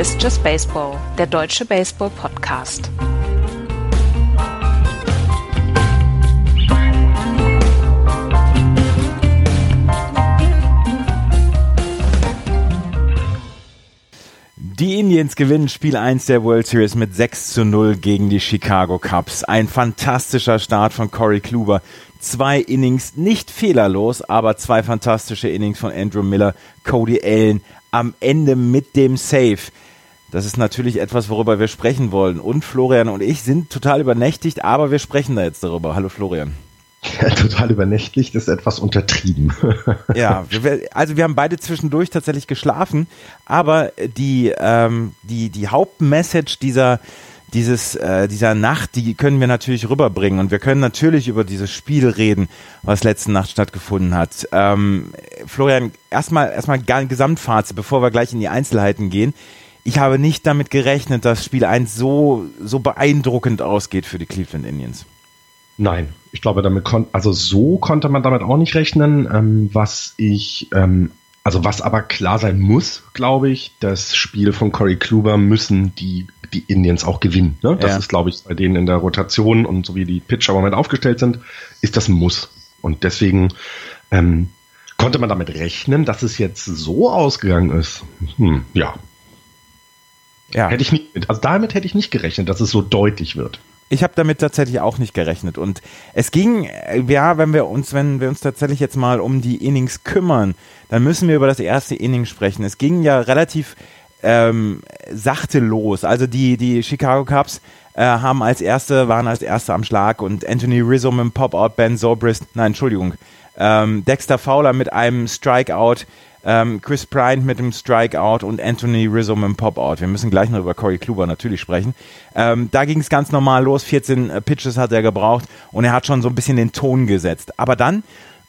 Ist Just Baseball, der deutsche Baseball-Podcast. Die Indians gewinnen Spiel 1 der World Series mit 6 zu 0 gegen die Chicago Cubs. Ein fantastischer Start von Corey Kluber. Zwei Innings, nicht fehlerlos, aber zwei fantastische Innings von Andrew Miller, Cody Allen am Ende mit dem Save. Das ist natürlich etwas, worüber wir sprechen wollen. Und Florian und ich sind total übernächtigt, aber wir sprechen da jetzt darüber. Hallo Florian. Ja, total übernächtlich, das ist etwas untertrieben. ja, also wir haben beide zwischendurch tatsächlich geschlafen, aber die, ähm, die, die Hauptmessage dieser, dieses, äh, dieser Nacht, die können wir natürlich rüberbringen und wir können natürlich über dieses Spiel reden, was letzte Nacht stattgefunden hat. Ähm, Florian, erstmal erstmal Gesamtfazit, bevor wir gleich in die Einzelheiten gehen. Ich habe nicht damit gerechnet, dass Spiel 1 so, so beeindruckend ausgeht für die Cleveland Indians. Nein, ich glaube, damit kon also so konnte man damit auch nicht rechnen. Ähm, was ich, ähm, also was aber klar sein muss, glaube ich, das Spiel von Corey Kluber müssen die, die Indians auch gewinnen. Ne? Das ja. ist, glaube ich, bei denen in der Rotation und so wie die Pitcher im Moment aufgestellt sind, ist das ein Muss. Und deswegen ähm, konnte man damit rechnen, dass es jetzt so ausgegangen ist. Hm, ja. Ja. Hätte ich nicht, also damit hätte ich nicht gerechnet, dass es so deutlich wird. Ich habe damit tatsächlich auch nicht gerechnet. Und es ging, äh, ja, wenn wir uns, wenn wir uns tatsächlich jetzt mal um die Innings kümmern, dann müssen wir über das erste Inning sprechen. Es ging ja relativ ähm, sachte los. Also die, die Chicago Cubs äh, haben als erste, waren als erste am Schlag und Anthony Rizzo mit dem Pop-Out, Ben Zobrist, nein, Entschuldigung, ähm, Dexter Fowler mit einem Strikeout, ähm, Chris Bryant mit dem Strikeout und Anthony Rizzo mit dem Pop-Out. Wir müssen gleich noch über Corey Kluber natürlich sprechen. Ähm, da ging es ganz normal los. 14 äh, Pitches hat er gebraucht und er hat schon so ein bisschen den Ton gesetzt. Aber dann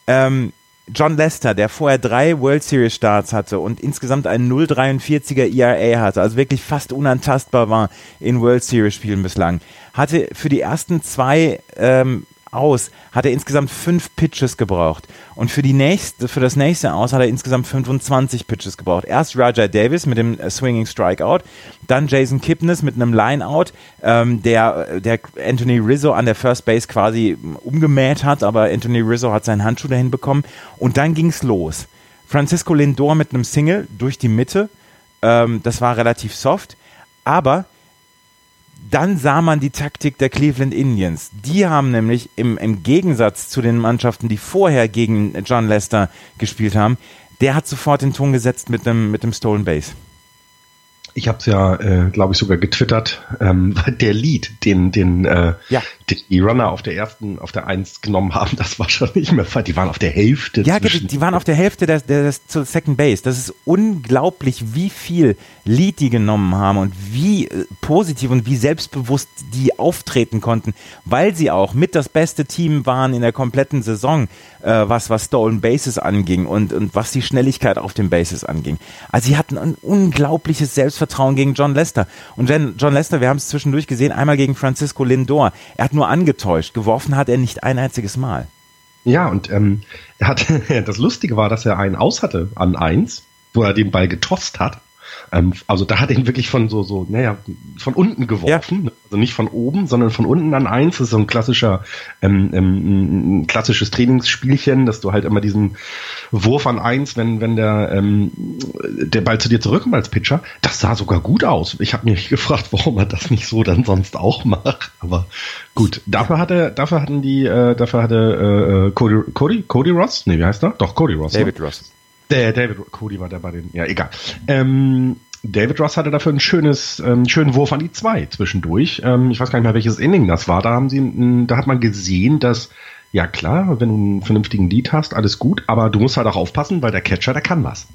ähm, John Lester, der vorher drei World Series Starts hatte und insgesamt einen 0,43er ERA hatte, also wirklich fast unantastbar war in World Series Spielen bislang, hatte für die ersten zwei ähm, aus hat er insgesamt fünf Pitches gebraucht. Und für, die nächste, für das nächste Aus hat er insgesamt 25 Pitches gebraucht. Erst Raja Davis mit dem äh, Swinging Strikeout, dann Jason Kipnis mit einem Lineout, ähm, der, der Anthony Rizzo an der First Base quasi umgemäht hat, aber Anthony Rizzo hat seinen Handschuh dahin bekommen. Und dann ging's los. Francisco Lindor mit einem Single durch die Mitte. Ähm, das war relativ soft. Aber dann sah man die Taktik der Cleveland Indians. Die haben nämlich im, im Gegensatz zu den Mannschaften, die vorher gegen John Lester gespielt haben, der hat sofort den Ton gesetzt mit dem, mit dem Stolen Base. Ich habe es ja, äh, glaube ich, sogar getwittert. Ähm, der Lied, den, den, äh, ja. Die Runner auf der ersten, auf der Eins genommen haben, das war schon nicht mehr Die waren auf der Hälfte. Ja, die, die waren auf der Hälfte der, der, der, zur Second Base. Das ist unglaublich, wie viel Lied die genommen haben und wie äh, positiv und wie selbstbewusst die auftreten konnten, weil sie auch mit das beste Team waren in der kompletten Saison, äh, was, was Stolen Bases anging und, und was die Schnelligkeit auf den Bases anging. Also sie hatten ein unglaubliches Selbstvertrauen gegen John Lester. Und John Lester, wir haben es zwischendurch gesehen, einmal gegen Francisco Lindor. Er hat nur angetäuscht. Geworfen hat er nicht ein einziges Mal. Ja, und ähm, er hat, das Lustige war, dass er einen aus hatte an eins, wo er den Ball getost hat. Ähm, also da hat er ihn wirklich von so, so, naja, von unten geworfen. Ja. Also nicht von oben, sondern von unten an eins. Das ist so ein klassischer, ähm, ähm, ein klassisches Trainingsspielchen, dass du halt immer diesen Wurf an eins, wenn, wenn der, ähm, der Ball zu dir zurückkommt als Pitcher, das sah sogar gut aus. Ich habe mich gefragt, warum er das nicht so dann sonst auch macht. Aber gut, dafür hatte, dafür hatten die, äh, dafür hatte äh, Cody, Cody, Cody Ross? Nee, wie heißt er? Doch, Cody Ross. Ne? David ne? Ross. Der David Cody war der bei den, ja, egal. Ähm, David Ross hatte dafür ein schönes, ähm, schönen Wurf an die zwei zwischendurch. Ähm, ich weiß gar nicht mehr, welches Inning das war. Da haben sie, da hat man gesehen, dass, ja klar, wenn du einen vernünftigen Lead hast, alles gut, aber du musst halt auch aufpassen, weil der Catcher, der kann was.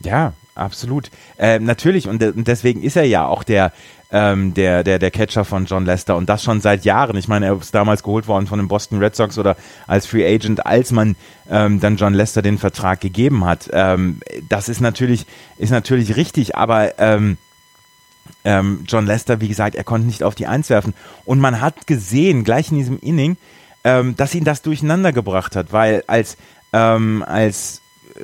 Ja, absolut. Äh, natürlich, und, und deswegen ist er ja auch der, ähm, der, der, der Catcher von John Lester und das schon seit Jahren. Ich meine, er ist damals geholt worden von den Boston Red Sox oder als Free Agent, als man ähm, dann John Lester den Vertrag gegeben hat. Ähm, das ist natürlich, ist natürlich richtig, aber ähm, ähm, John Lester, wie gesagt, er konnte nicht auf die Eins werfen. Und man hat gesehen, gleich in diesem Inning, ähm, dass ihn das durcheinander gebracht hat, weil als, ähm, als äh,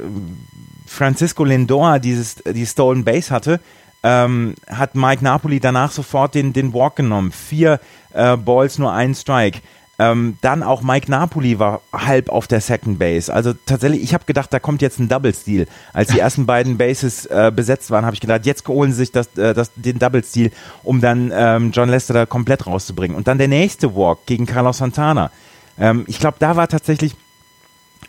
Francisco Lindor dieses, die Stolen Base hatte, ähm, hat Mike Napoli danach sofort den, den Walk genommen. Vier äh, Balls, nur ein Strike. Ähm, dann auch Mike Napoli war halb auf der Second Base. Also tatsächlich, ich habe gedacht, da kommt jetzt ein Double Steal. Als die ersten beiden Bases äh, besetzt waren, habe ich gedacht, jetzt holen sie sich das, äh, das, den Double Steal, um dann ähm, John Lester da komplett rauszubringen. Und dann der nächste Walk gegen Carlos Santana. Ähm, ich glaube, da war tatsächlich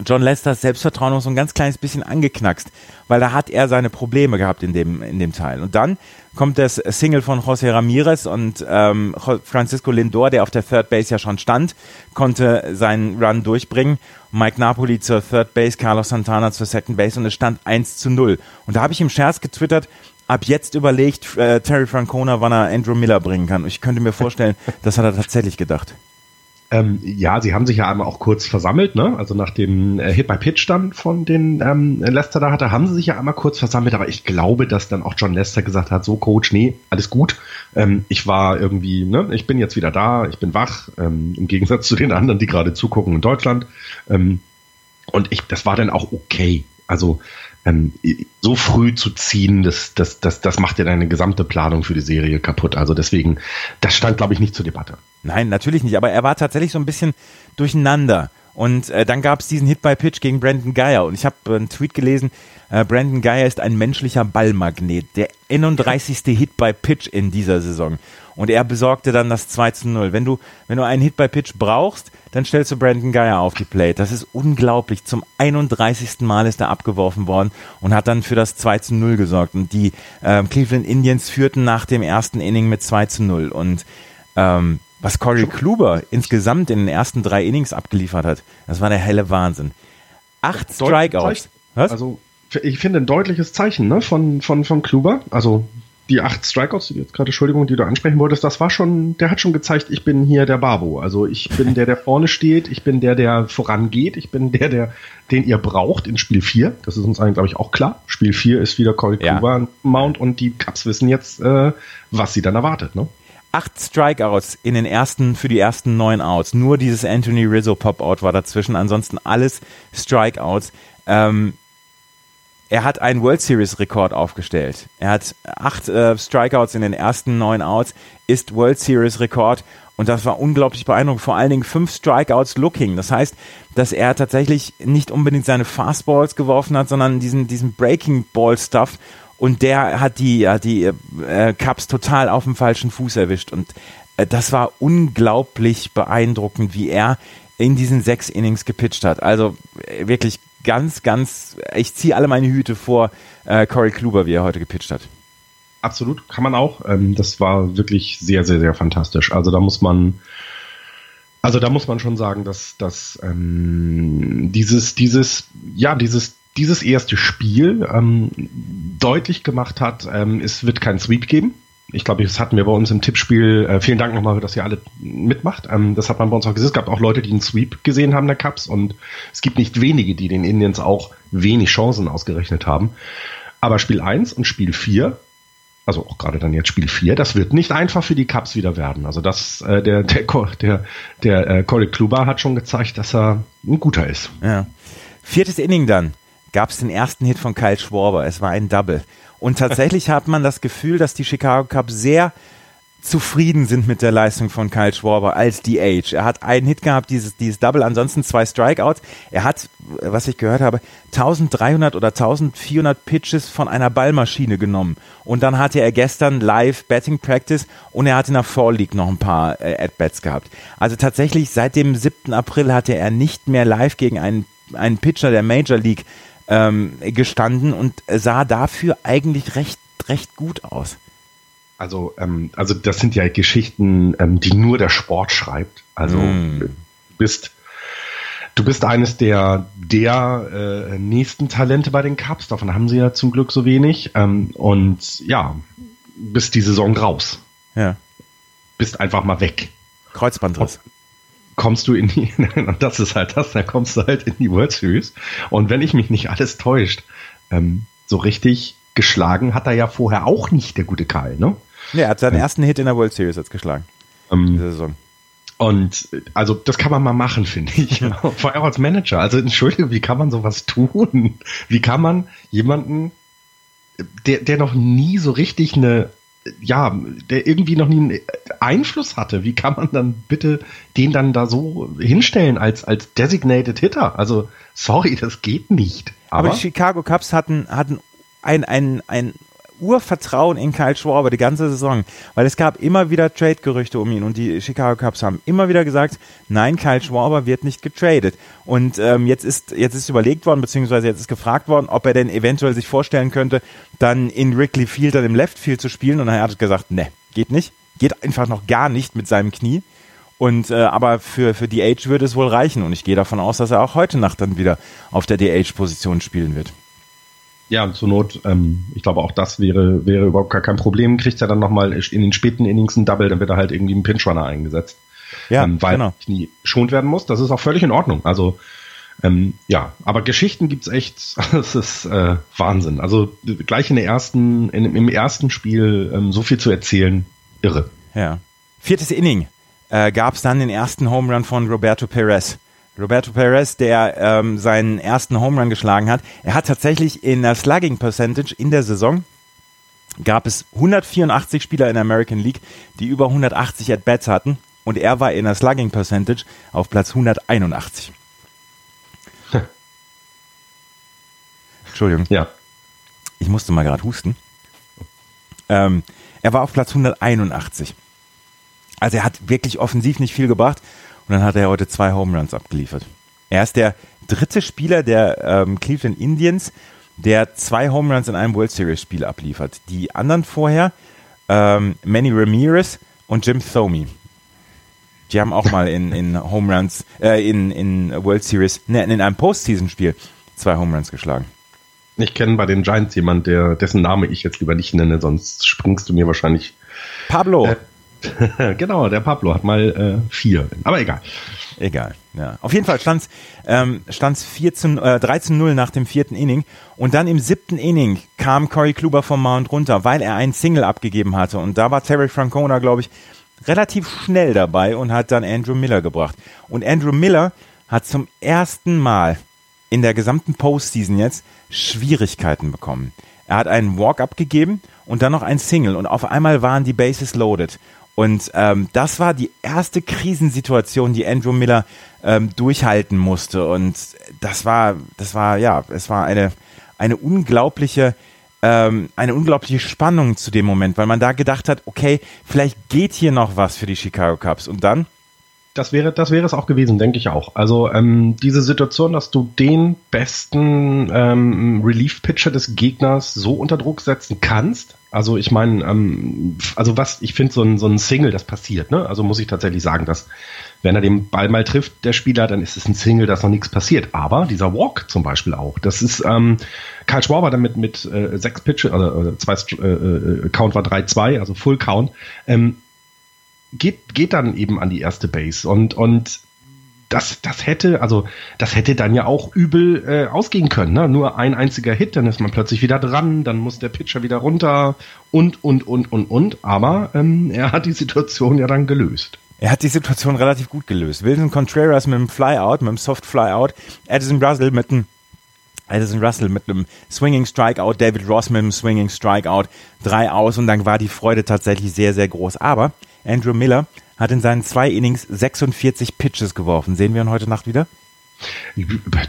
John Lesters Selbstvertrauen noch so ein ganz kleines bisschen angeknackst, weil da hat er seine Probleme gehabt in dem, in dem Teil. Und dann kommt das Single von José Ramirez und ähm, Francisco Lindor, der auf der Third Base ja schon stand, konnte seinen Run durchbringen. Mike Napoli zur Third Base, Carlos Santana zur Second Base und es stand 1 zu 0. Und da habe ich im Scherz getwittert, ab jetzt überlegt äh, Terry Francona, wann er Andrew Miller bringen kann. Und ich könnte mir vorstellen, das hat er tatsächlich gedacht. Ähm, ja, sie haben sich ja einmal auch kurz versammelt, ne? Also nach dem äh, Hit by Pitch dann von den ähm, Lester da hatte, haben sie sich ja einmal kurz versammelt, aber ich glaube, dass dann auch John Lester gesagt hat, so Coach, nee, alles gut. Ähm, ich war irgendwie, ne, ich bin jetzt wieder da, ich bin wach, ähm, im Gegensatz zu den anderen, die gerade zugucken in Deutschland. Ähm, und ich, das war dann auch okay. Also ähm, so früh zu ziehen, das, das, das, das macht ja deine gesamte Planung für die Serie kaputt. Also deswegen, das stand, glaube ich, nicht zur Debatte. Nein, natürlich nicht, aber er war tatsächlich so ein bisschen durcheinander. Und äh, dann gab es diesen Hit by Pitch gegen Brandon Geyer. Und ich habe äh, einen Tweet gelesen, äh, Brandon Geyer ist ein menschlicher Ballmagnet. Der 31. Hit by Pitch in dieser Saison. Und er besorgte dann das 2 zu 0. Wenn du, wenn du einen Hit by Pitch brauchst, dann stellst du Brandon Geyer auf die Plate. Das ist unglaublich. Zum 31. Mal ist er abgeworfen worden und hat dann für das 2 zu 0 gesorgt. Und die äh, Cleveland Indians führten nach dem ersten Inning mit 2 zu 0. Und ähm, was Corey Kluber insgesamt in den ersten drei Innings abgeliefert hat, das war der helle Wahnsinn. Acht Strikeouts. Was? Also ich finde ein deutliches Zeichen ne, von, von, von Kluber. Also die acht Strikeouts, die jetzt gerade, Entschuldigung, die du ansprechen wolltest, das war schon, der hat schon gezeigt, ich bin hier der Babo. Also ich bin der, der vorne steht, ich bin der, der vorangeht, ich bin der, der, den ihr braucht in Spiel 4. Das ist uns eigentlich, glaube ich, auch klar. Spiel 4 ist wieder Corey ja. Kluber Mount und die Cups wissen jetzt, äh, was sie dann erwartet. Ne? Acht Strikeouts in den ersten, für die ersten neun Outs. Nur dieses Anthony Rizzo Pop-Out war dazwischen, ansonsten alles Strikeouts. Ähm, er hat einen World Series Rekord aufgestellt. Er hat acht äh, Strikeouts in den ersten neun Outs, ist World Series Rekord und das war unglaublich beeindruckend. Vor allen Dingen fünf Strikeouts looking. Das heißt, dass er tatsächlich nicht unbedingt seine Fastballs geworfen hat, sondern diesen, diesen Breaking Ball Stuff und der hat die, hat die äh, Cups total auf dem falschen Fuß erwischt und äh, das war unglaublich beeindruckend, wie er in diesen sechs Innings gepitcht hat. Also äh, wirklich ganz, ganz, ich ziehe alle meine Hüte vor äh, Corey Kluber, wie er heute gepitcht hat. Absolut, kann man auch. Ähm, das war wirklich sehr, sehr, sehr fantastisch. Also da muss man, also da muss man schon sagen, dass, dass ähm, dieses, dieses, ja, dieses dieses erste Spiel ähm, deutlich gemacht hat, ähm, es wird kein Sweep geben. Ich glaube, das hatten wir bei uns im Tippspiel. Äh, vielen Dank nochmal, dass ihr alle mitmacht. Ähm, das hat man bei uns auch gesehen. Es gab auch Leute, die einen Sweep gesehen haben der Cups und es gibt nicht wenige, die den Indians auch wenig Chancen ausgerechnet haben. Aber Spiel 1 und Spiel 4 also auch gerade dann jetzt Spiel 4, das wird nicht einfach für die Cups wieder werden. Also das, äh, der, der, der, der äh, Corey Kluber hat schon gezeigt, dass er ein guter ist. Ja. Viertes Inning dann gab es den ersten Hit von Kyle Schwarber. Es war ein Double. Und tatsächlich hat man das Gefühl, dass die Chicago Cubs sehr zufrieden sind mit der Leistung von Kyle Schwarber als DH. Er hat einen Hit gehabt, dieses, dieses Double, ansonsten zwei Strikeouts. Er hat, was ich gehört habe, 1300 oder 1400 Pitches von einer Ballmaschine genommen. Und dann hatte er gestern live Betting Practice und er hat in der Fall League noch ein paar äh, At-Bats gehabt. Also tatsächlich seit dem 7. April hatte er nicht mehr live gegen einen, einen Pitcher der Major League ähm, gestanden und sah dafür eigentlich recht, recht gut aus. Also, ähm, also das sind ja Geschichten, ähm, die nur der Sport schreibt. Also mm. du bist du bist eines der der äh, nächsten Talente bei den Cups. Davon haben sie ja zum Glück so wenig. Ähm, und ja, bist die Saison raus. Ja. Bist einfach mal weg. Kreuzbandriss kommst du in die, und das ist halt das, dann kommst du halt in die World Series. Und wenn ich mich nicht alles täuscht, ähm, so richtig geschlagen hat er ja vorher auch nicht, der gute Karl, ne? Ja, er hat seinen ähm, ersten Hit in der World Series jetzt geschlagen. Ähm, Saison. Und also das kann man mal machen, finde ich. Vor allem als Manager. Also entschuldige, wie kann man sowas tun? Wie kann man jemanden der, der noch nie so richtig eine, ja, der irgendwie noch nie einen Einfluss hatte. Wie kann man dann bitte den dann da so hinstellen als, als Designated Hitter? Also, sorry, das geht nicht. Aber, Aber die Chicago Cubs hatten, hatten ein, ein, ein Urvertrauen in Kyle Schwarber die ganze Saison, weil es gab immer wieder Trade-Gerüchte um ihn und die Chicago Cubs haben immer wieder gesagt, nein, Kyle Schwarber wird nicht getradet. Und ähm, jetzt ist jetzt ist überlegt worden, beziehungsweise jetzt ist gefragt worden, ob er denn eventuell sich vorstellen könnte, dann in Wrigley Field dann im Left Field zu spielen. Und er hat gesagt, ne, geht nicht, geht einfach noch gar nicht mit seinem Knie. Und äh, aber für für DH würde es wohl reichen und ich gehe davon aus, dass er auch heute Nacht dann wieder auf der DH-Position spielen wird. Ja, zur Not, ähm, ich glaube auch das wäre, wäre überhaupt gar kein Problem. Kriegt er dann nochmal in den späten Innings ein Double, dann wird er halt irgendwie ein Pinch-Runner eingesetzt. Ja, ähm, weil genau. nie schont werden muss. Das ist auch völlig in Ordnung. Also ähm, ja, aber Geschichten gibt's echt, das ist äh, Wahnsinn. Also gleich in der ersten, in, im ersten Spiel ähm, so viel zu erzählen, irre. Ja. Viertes Inning äh, gab dann den ersten Home Run von Roberto Perez. Roberto Perez, der ähm, seinen ersten Home Run geschlagen hat. Er hat tatsächlich in der Slugging Percentage in der Saison gab es 184 Spieler in der American League, die über 180 At-Bats hatten und er war in der Slugging Percentage auf Platz 181. Entschuldigung. Ja. Ich musste mal gerade husten. Ähm, er war auf Platz 181. Also er hat wirklich offensiv nicht viel gebracht und dann hat er heute zwei Home Runs abgeliefert. Er ist der dritte Spieler der ähm, Cleveland Indians, der zwei Home Runs in einem World Series Spiel abliefert. Die anderen vorher, ähm, Manny Ramirez und Jim Thome. Die haben auch mal in, in Home Runs, äh, in, in World Series, ne, in einem Postseason-Spiel zwei Home Runs geschlagen. Ich kenne bei den Giants jemand, der, dessen Name ich jetzt lieber nicht nenne, sonst springst du mir wahrscheinlich. Pablo. Äh, genau, der Pablo hat mal äh, vier. Aber egal. Egal, ja. Auf jeden Fall stand es ähm, stand's 14, äh, 13-0 nach dem vierten Inning. Und dann im siebten Inning kam Corey Kluber vom Mount runter, weil er einen Single abgegeben hatte. Und da war Terry Francona, glaube ich, relativ schnell dabei und hat dann Andrew Miller gebracht. Und Andrew Miller hat zum ersten Mal in der gesamten Postseason jetzt Schwierigkeiten bekommen. Er hat einen Walk abgegeben und dann noch ein Single und auf einmal waren die Bases loaded. Und ähm, das war die erste Krisensituation, die Andrew Miller ähm, durchhalten musste. Und das war, das war, ja, es war eine, eine unglaubliche, ähm, eine unglaubliche Spannung zu dem Moment, weil man da gedacht hat, okay, vielleicht geht hier noch was für die Chicago Cubs. Und dann das wäre, das wäre es auch gewesen, denke ich auch. Also ähm, diese Situation, dass du den besten ähm, Relief-Pitcher des Gegners so unter Druck setzen kannst. Also ich meine, ähm, also was, ich finde so ein, so ein Single, das passiert. Ne? Also muss ich tatsächlich sagen, dass wenn er den Ball mal trifft, der Spieler, dann ist es ein Single, dass noch nichts passiert. Aber dieser Walk zum Beispiel auch, das ist ähm, Karl Schwaber damit mit äh, sechs Pitches, also äh, zwei äh, äh, Count war 3-2, also Full Count. Ähm, geht, geht dann eben an die erste Base und, und das, das hätte, also das hätte dann ja auch übel äh, ausgehen können. Ne? Nur ein einziger Hit, dann ist man plötzlich wieder dran, dann muss der Pitcher wieder runter und, und, und, und, und. Aber ähm, er hat die Situation ja dann gelöst. Er hat die Situation relativ gut gelöst. Wilson Contreras mit einem Flyout, mit einem Soft Flyout, Addison Russell mit einem Addison Russell mit einem Swinging Strikeout, David Ross mit einem Swinging Strikeout, drei aus und dann war die Freude tatsächlich sehr, sehr groß. Aber Andrew Miller hat in seinen zwei Innings 46 Pitches geworfen. Sehen wir ihn heute Nacht wieder?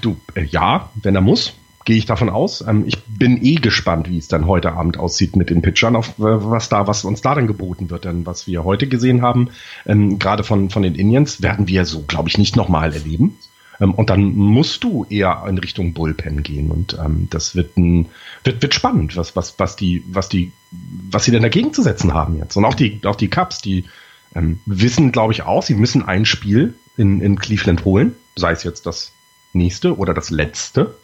Du, äh, ja, wenn er muss, gehe ich davon aus. Ähm, ich bin eh gespannt, wie es dann heute Abend aussieht mit den Pitchern, auf äh, was da, was uns da dann geboten wird. Denn was wir heute gesehen haben, ähm, gerade von, von den Indians, werden wir so, glaube ich, nicht nochmal erleben. Ähm, und dann musst du eher in Richtung Bullpen gehen. Und ähm, das wird, ein, wird, wird spannend, was, was, was die, was die, was sie denn dagegen zu setzen haben jetzt. Und auch die, auch die Cups, die ähm, wissen, glaube ich, auch, sie müssen ein Spiel in, in Cleveland holen, sei es jetzt das nächste oder das letzte.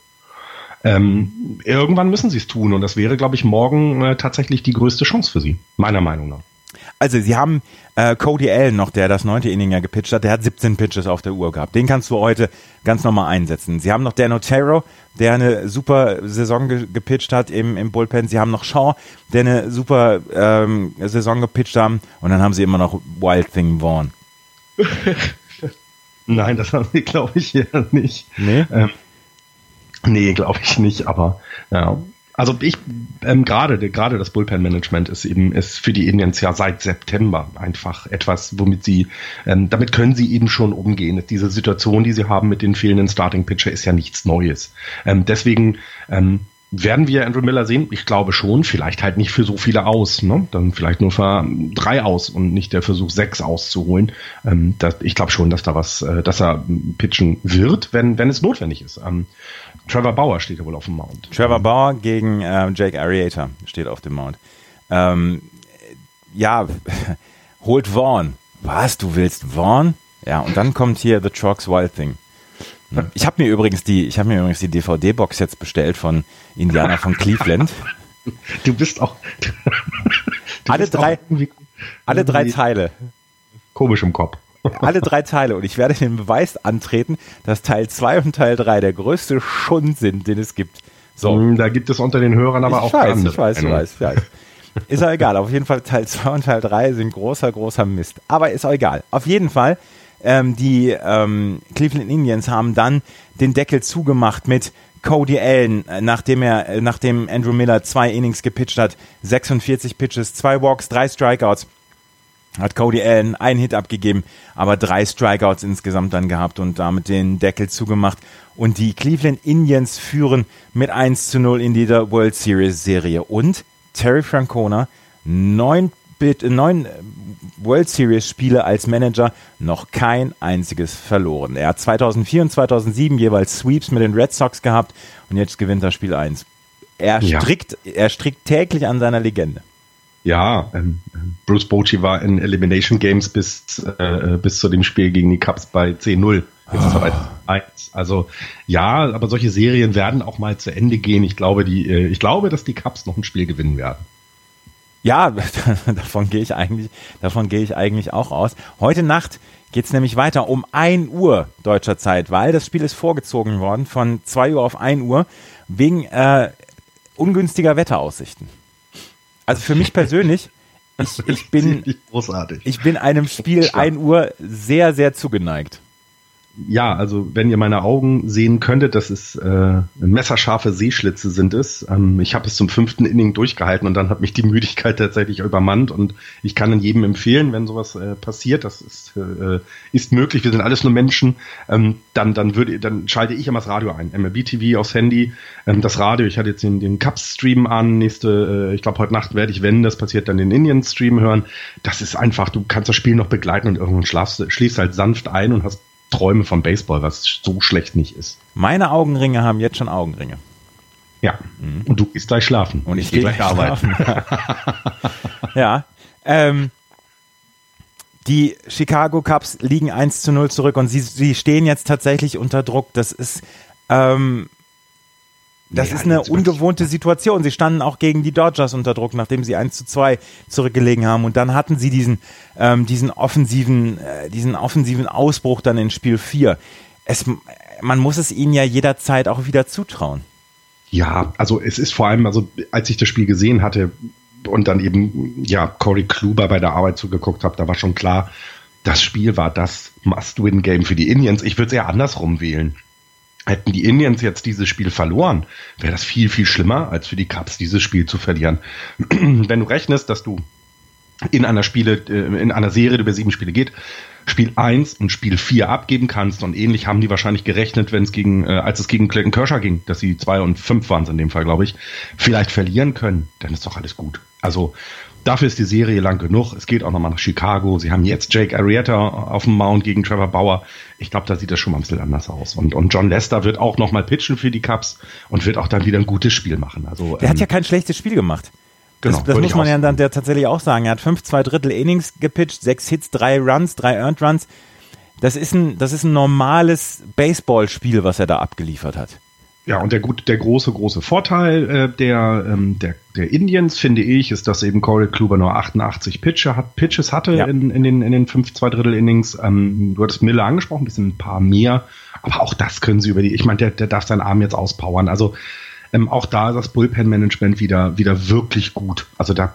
Ähm, irgendwann müssen sie es tun und das wäre, glaube ich, morgen äh, tatsächlich die größte Chance für sie, meiner Meinung nach. Also sie haben äh, Cody Allen noch, der das neunte Inning ja gepitcht hat, der hat 17 Pitches auf der Uhr gehabt. Den kannst du heute ganz normal einsetzen. Sie haben noch Dan Otero, der eine super Saison ge gepitcht hat im, im Bullpen. Sie haben noch Shaw, der eine super ähm, Saison gepitcht haben. Und dann haben sie immer noch Wild Thing Vaughn. Nein, das haben sie, glaube ich, hier nicht. Nee? Ähm, nee, glaube ich nicht, aber ja. Also ich ähm, gerade gerade das Bullpen Management ist eben ist für die Indians ja seit September einfach etwas, womit sie ähm, damit können sie eben schon umgehen. Diese Situation, die sie haben mit den fehlenden Starting Pitcher, ist ja nichts Neues. Ähm, deswegen ähm, werden wir Andrew Miller sehen? Ich glaube schon. Vielleicht halt nicht für so viele aus. Ne? Dann vielleicht nur für drei aus und nicht der Versuch, sechs auszuholen. Ähm, das, ich glaube schon, dass da was, äh, dass er pitchen wird, wenn, wenn es notwendig ist. Ähm, Trevor Bauer steht ja wohl auf dem Mount. Trevor Bauer gegen äh, Jake Arrieta steht auf dem Mount. Ähm, ja, holt Vaughn. Was, du willst Vaughn? Ja, und dann kommt hier The Trucks Wild Thing. Ich habe mir übrigens die, ich habe mir übrigens die DVD-Box jetzt bestellt von Indiana von Cleveland. Du bist auch. Du alle bist drei, auch irgendwie, alle drei Teile. Komisch im Kopf. Alle drei Teile und ich werde den Beweis antreten, dass Teil 2 und Teil 3 der größte Schund sind, den es gibt. So. Hm, da gibt es unter den Hörern aber ich auch weiß, andere. Ich weiß, ich weiß, ich weiß. Ist ja egal. Auf jeden Fall Teil 2 und Teil 3 sind großer, großer Mist. Aber ist auch egal. Auf jeden Fall ähm, die ähm, Cleveland Indians haben dann den Deckel zugemacht mit Cody Allen, äh, nachdem er, äh, nachdem Andrew Miller zwei Innings gepitcht hat, 46 Pitches, zwei Walks, drei Strikeouts, hat Cody Allen einen Hit abgegeben, aber drei Strikeouts insgesamt dann gehabt und damit den Deckel zugemacht. Und die Cleveland Indians führen mit 1 zu 0 in dieser World Series Serie. Und Terry Francona, neun neun World Series Spiele als Manager noch kein einziges verloren. Er hat 2004 und 2007 jeweils Sweeps mit den Red Sox gehabt und jetzt gewinnt er Spiel 1. Er ja. strickt, er strickt täglich an seiner Legende. Ja, ähm, Bruce Bochy war in Elimination Games bis, äh, bis zu dem Spiel gegen die Cubs bei 10-0. Jetzt ist er bei 1. Also ja, aber solche Serien werden auch mal zu Ende gehen. Ich glaube, die, äh, ich glaube, dass die Cubs noch ein Spiel gewinnen werden. Ja, davon gehe ich eigentlich, davon gehe ich eigentlich auch aus. Heute Nacht geht es nämlich weiter um 1 Uhr deutscher Zeit, weil das Spiel ist vorgezogen worden von 2 Uhr auf 1 Uhr wegen äh, ungünstiger Wetteraussichten. Also für mich persönlich, ich, ich bin, ich bin einem Spiel 1 Uhr sehr, sehr zugeneigt ja, also wenn ihr meine Augen sehen könntet, das ist äh, messerscharfe Seeschlitze sind es. Ähm, ich habe es zum fünften Inning durchgehalten und dann hat mich die Müdigkeit tatsächlich übermannt und ich kann in jedem empfehlen, wenn sowas äh, passiert, das ist, äh, ist möglich, wir sind alles nur Menschen, ähm, dann, dann würde, dann schalte ich immer das Radio ein. MLB TV aufs Handy, ähm, das Radio, ich hatte jetzt den, den Cups-Stream an, nächste, äh, ich glaube heute Nacht werde ich, wenn das passiert, dann den Indian-Stream hören. Das ist einfach, du kannst das Spiel noch begleiten und irgendwann schlafst, schließt halt sanft ein und hast Träume vom Baseball, was so schlecht nicht ist. Meine Augenringe haben jetzt schon Augenringe. Ja. Mhm. Und du gehst gleich schlafen. Und ich, ich gehe gleich arbeiten. ja. Ähm, die Chicago Cubs liegen 1 zu 0 zurück und sie, sie stehen jetzt tatsächlich unter Druck. Das ist ähm, das nee, ist eine ungewohnte Situation. Sie standen auch gegen die Dodgers unter Druck, nachdem sie 1 zu 2 zurückgelegen haben. Und dann hatten sie diesen, ähm, diesen offensiven, äh, diesen offensiven Ausbruch dann in Spiel 4. Es, man muss es ihnen ja jederzeit auch wieder zutrauen. Ja, also es ist vor allem, also als ich das Spiel gesehen hatte und dann eben, ja, Corey Kluber bei der Arbeit zugeguckt habe, da war schon klar, das Spiel war das Must-Win-Game für die Indians. Ich würde es eher andersrum wählen. Hätten die Indians jetzt dieses Spiel verloren, wäre das viel, viel schlimmer, als für die Cubs dieses Spiel zu verlieren. Wenn du rechnest, dass du in einer Spiele, äh, in einer Serie, die über sieben Spiele geht, Spiel 1 und Spiel 4 abgeben kannst und ähnlich haben die wahrscheinlich gerechnet, wenn es gegen, äh, als es gegen Clayton Kershaw ging, dass sie zwei und fünf waren in dem Fall, glaube ich, vielleicht verlieren können, dann ist doch alles gut. Also Dafür ist die Serie lang genug. Es geht auch nochmal nach Chicago. Sie haben jetzt Jake Arrieta auf dem Mount gegen Trevor Bauer. Ich glaube, da sieht das schon mal ein bisschen anders aus. Und, und John Lester wird auch nochmal pitchen für die Cubs und wird auch dann wieder ein gutes Spiel machen. Also, der ähm, hat ja kein schlechtes Spiel gemacht. Genau, das, das muss man ja dann der tatsächlich auch sagen. Er hat fünf, zwei Drittel Innings gepitcht, sechs Hits, drei Runs, drei Earned Runs. Das ist ein, das ist ein normales Baseballspiel, was er da abgeliefert hat. Ja, und der gut, der große, große Vorteil äh, der, ähm, der, der Indians, finde ich, ist, dass eben Corey Kluber nur 88 Pitcher hat, Pitches hatte ja. in, in den, in den fünf, zwei Drittel Innings. Ähm, du hattest Miller angesprochen, das sind ein paar mehr. Aber auch das können sie über die, ich meine, der, der darf seinen Arm jetzt auspowern. Also, ähm, auch da ist das Bullpen-Management wieder, wieder wirklich gut. Also da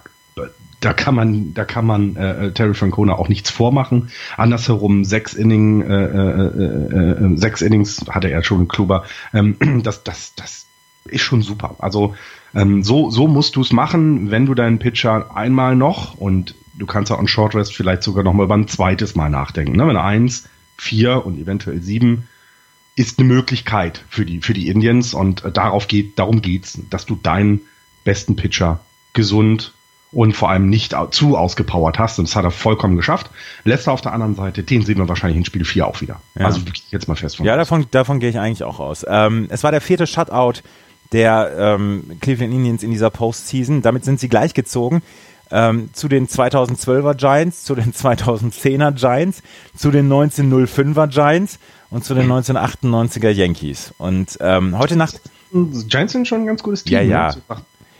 da kann man, da kann man äh, äh, Terry Francona auch nichts vormachen. Andersherum sechs Inning, äh, äh, äh, äh, sechs Innings hatte er schon Kluber. Ähm, das, das, das ist schon super. Also ähm, so, so musst du es machen, wenn du deinen Pitcher einmal noch und du kannst auch an Short Rest vielleicht sogar noch mal über ein zweites Mal nachdenken. Ne? Wenn eins, vier und eventuell sieben ist eine Möglichkeit für die, für die Indians und äh, darauf geht, darum geht's, dass du deinen besten Pitcher gesund und vor allem nicht zu ausgepowert hast. Und das hat er vollkommen geschafft. Letzter auf der anderen Seite, den sehen wir wahrscheinlich in Spiel 4 auch wieder. Ja. Also wirklich jetzt mal fest von. Ja, davon, davon gehe ich eigentlich auch aus. Ähm, es war der vierte Shutout der ähm, Cleveland Indians in dieser Postseason. Damit sind sie gleichgezogen ähm, zu den 2012er Giants, zu den 2010er Giants, zu den 1905er Giants und zu den 1998er Yankees. Und ähm, heute Nacht. Giants sind schon ein ganz gutes Team. Ja, ja. Ne?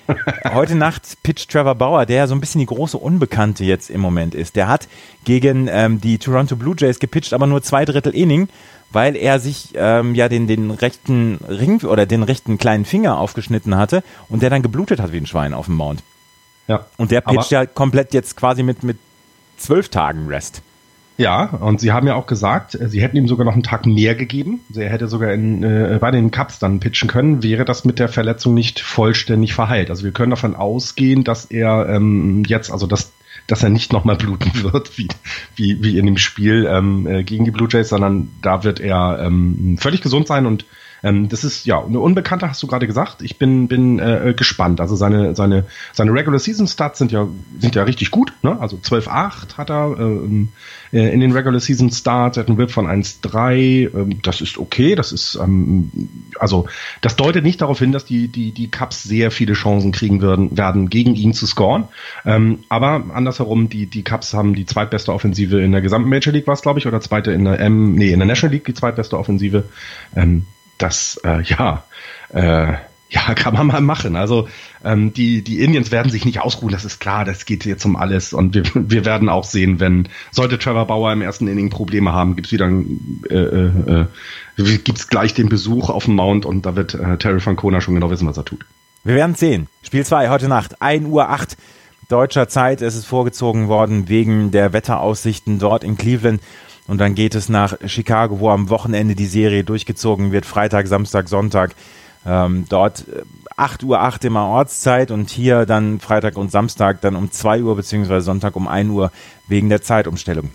Heute Nacht pitcht Trevor Bauer, der ja so ein bisschen die große Unbekannte jetzt im Moment ist. Der hat gegen ähm, die Toronto Blue Jays gepitcht, aber nur zwei Drittel Inning, weil er sich ähm, ja den, den rechten Ring oder den rechten kleinen Finger aufgeschnitten hatte und der dann geblutet hat wie ein Schwein auf dem Mount. Ja. Und der pitcht ja komplett jetzt quasi mit, mit zwölf Tagen Rest. Ja, und sie haben ja auch gesagt, äh, sie hätten ihm sogar noch einen Tag mehr gegeben. Er hätte sogar in, äh, bei den Cups dann pitchen können, wäre das mit der Verletzung nicht vollständig verheilt. Also wir können davon ausgehen, dass er ähm, jetzt, also dass, dass er nicht nochmal bluten wird, wie, wie, wie in dem Spiel ähm, äh, gegen die Blue Jays, sondern da wird er ähm, völlig gesund sein und ähm, das ist ja eine Unbekannte, hast du gerade gesagt. Ich bin bin äh, gespannt. Also seine seine seine Regular Season Stats sind ja sind ja richtig gut. Ne? Also 12-8 hat er ähm, äh, in den Regular Season Starts. Er hat einen WIP von 1-3. Ähm, das ist okay. Das ist ähm, also das deutet nicht darauf hin, dass die die die Cups sehr viele Chancen kriegen würden werden gegen ihn zu scoren. Ähm, aber andersherum die die Cups haben die zweitbeste Offensive in der gesamten Major League, was glaube ich, oder zweite in der M, nee in der National League die zweitbeste Offensive. Das, äh, ja, äh, ja, kann man mal machen. Also ähm, die, die Indians werden sich nicht ausruhen, das ist klar, das geht jetzt um alles. Und wir, wir werden auch sehen, wenn, sollte Trevor Bauer im ersten Inning Probleme haben, gibt's wieder äh, äh, äh, gibt's gleich den Besuch auf dem Mount und da wird äh, Terry Francona schon genau wissen, was er tut. Wir werden sehen. Spiel 2 heute Nacht, 1 Uhr 8 deutscher Zeit. Es ist vorgezogen worden wegen der Wetteraussichten dort in Cleveland. Und dann geht es nach Chicago, wo am Wochenende die Serie durchgezogen wird. Freitag, Samstag, Sonntag. Ähm, dort 8 äh, Uhr 8 immer Ortszeit und hier dann Freitag und Samstag dann um 2 Uhr beziehungsweise Sonntag um 1 Uhr wegen der Zeitumstellung.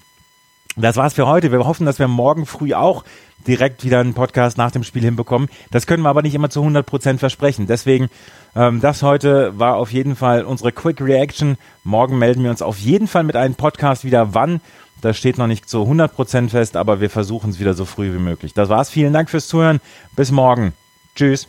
Das war's für heute. Wir hoffen, dass wir morgen früh auch direkt wieder einen Podcast nach dem Spiel hinbekommen. Das können wir aber nicht immer zu 100 Prozent versprechen. Deswegen, ähm, das heute war auf jeden Fall unsere Quick Reaction. Morgen melden wir uns auf jeden Fall mit einem Podcast wieder. Wann das steht noch nicht zu 100% fest, aber wir versuchen es wieder so früh wie möglich. Das war's. Vielen Dank fürs Zuhören. Bis morgen. Tschüss.